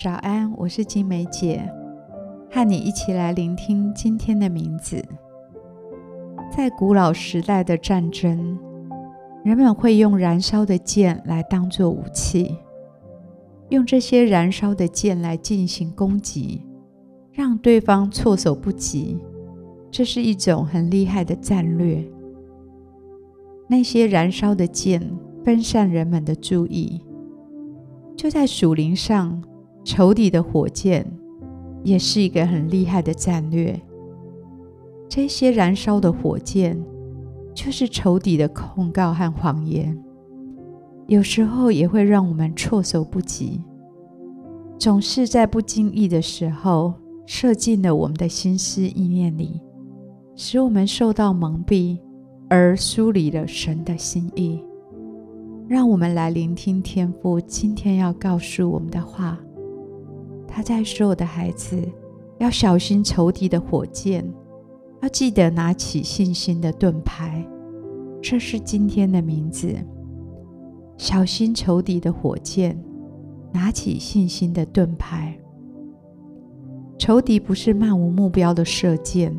早安，我是金梅姐，和你一起来聆听今天的名字。在古老时代的战争，人们会用燃烧的箭来当作武器，用这些燃烧的箭来进行攻击，让对方措手不及。这是一种很厉害的战略。那些燃烧的箭分散人们的注意。就在属灵上，仇敌的火箭也是一个很厉害的战略。这些燃烧的火箭，就是仇敌的控告和谎言，有时候也会让我们措手不及，总是在不经意的时候射进了我们的心思意念里，使我们受到蒙蔽，而疏离了神的心意。让我们来聆听天父今天要告诉我们的话。他在说：“我的孩子，要小心仇敌的火箭，要记得拿起信心的盾牌。”这是今天的名字。小心仇敌的火箭，拿起信心的盾牌。仇敌不是漫无目标的射箭，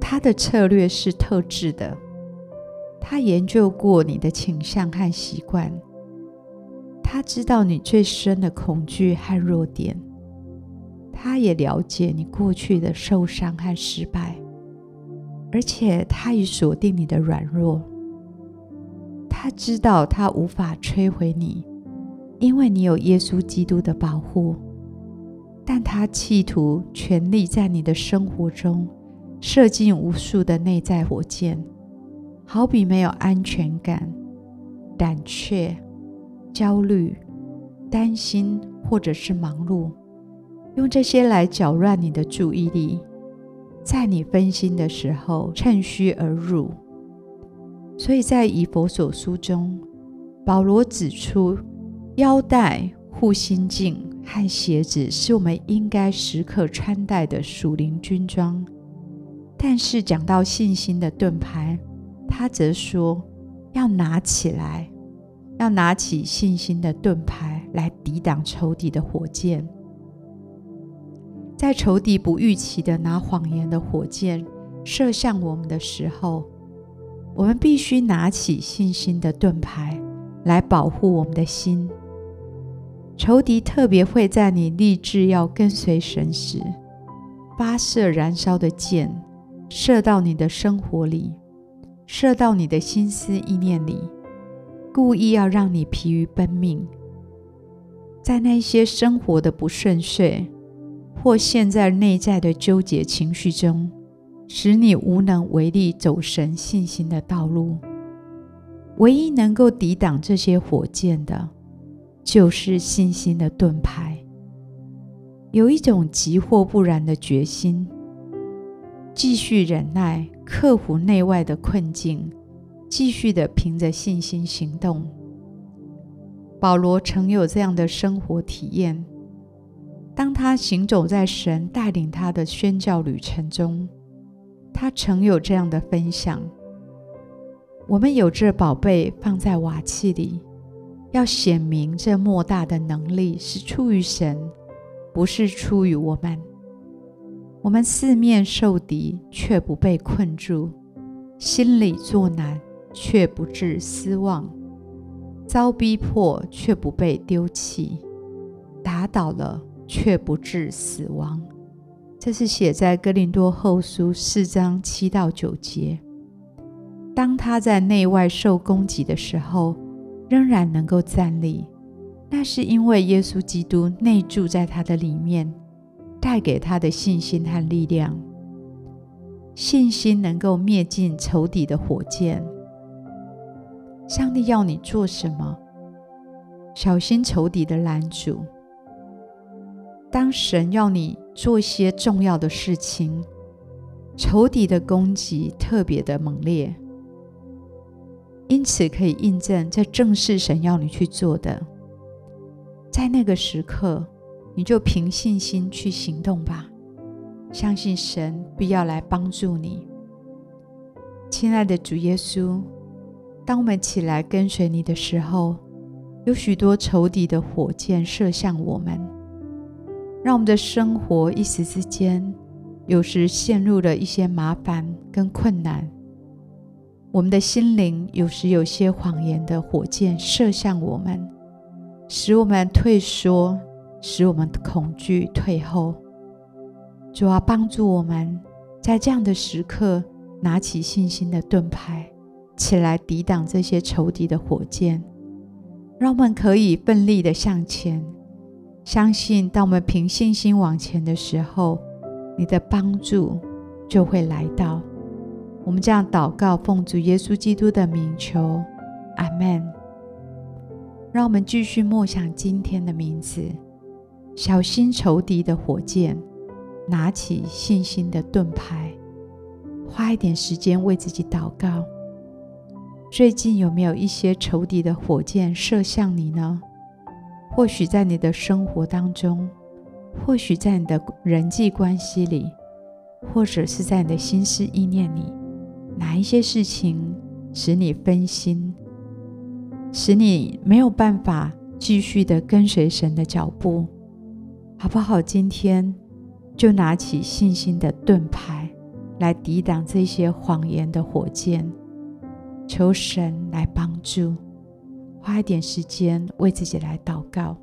他的策略是特制的。他研究过你的倾向和习惯，他知道你最深的恐惧和弱点，他也了解你过去的受伤和失败，而且他已锁定你的软弱。他知道他无法摧毁你，因为你有耶稣基督的保护，但他企图全力在你的生活中射进无数的内在火箭。好比没有安全感、胆怯、焦虑、担心，或者是忙碌，用这些来搅乱你的注意力，在你分心的时候趁虚而入。所以在以弗所书中，保罗指出，腰带、护心镜和鞋子是我们应该时刻穿戴的属灵军装。但是讲到信心的盾牌，他则说：“要拿起来，要拿起信心的盾牌来抵挡仇敌的火箭。在仇敌不预期的拿谎言的火箭射向我们的时候，我们必须拿起信心的盾牌来保护我们的心。仇敌特别会在你立志要跟随神时，发射燃烧的箭，射到你的生活里。”射到你的心思意念里，故意要让你疲于奔命，在那些生活的不顺遂，或陷在内在的纠结情绪中，使你无能为力走神信心的道路。唯一能够抵挡这些火箭的，就是信心的盾牌。有一种急或不然的决心，继续忍耐。克服内外的困境，继续的凭着信心行动。保罗曾有这样的生活体验：当他行走在神带领他的宣教旅程中，他曾有这样的分享：我们有这宝贝放在瓦器里，要显明这莫大的能力是出于神，不是出于我们。我们四面受敌，却不被困住；心里作难，却不致失望；遭逼迫，却不被丢弃；打倒了，却不致死亡。这是写在哥林多后书四章七到九节。当他在内外受攻击的时候，仍然能够站立，那是因为耶稣基督内住在他的里面。带给他的信心和力量，信心能够灭尽仇敌的火箭。上帝要你做什么？小心仇敌的拦阻。当神要你做一些重要的事情，仇敌的攻击特别的猛烈，因此可以印证这正是神要你去做的。在那个时刻。你就凭信心去行动吧，相信神必要来帮助你。亲爱的主耶稣，当我们起来跟随你的时候，有许多仇敌的火箭射向我们，让我们的生活一时之间，有时陷入了一些麻烦跟困难。我们的心灵有时有些谎言的火箭射向我们，使我们退缩，使我们恐惧退后。主啊，帮助我们在这样的时刻，拿起信心的盾牌，起来抵挡这些仇敌的火箭，让我们可以奋力的向前，相信当我们凭信心往前的时候，你的帮助就会来到。我们这样祷告，奉主耶稣基督的名求，阿门。让我们继续默想今天的名字，小心仇敌的火箭。拿起信心的盾牌，花一点时间为自己祷告。最近有没有一些仇敌的火箭射向你呢？或许在你的生活当中，或许在你的人际关系里，或者是在你的心思意念里，哪一些事情使你分心，使你没有办法继续的跟随神的脚步？好不好？今天。就拿起信心的盾牌来抵挡这些谎言的火箭，求神来帮助。花一点时间为自己来祷告。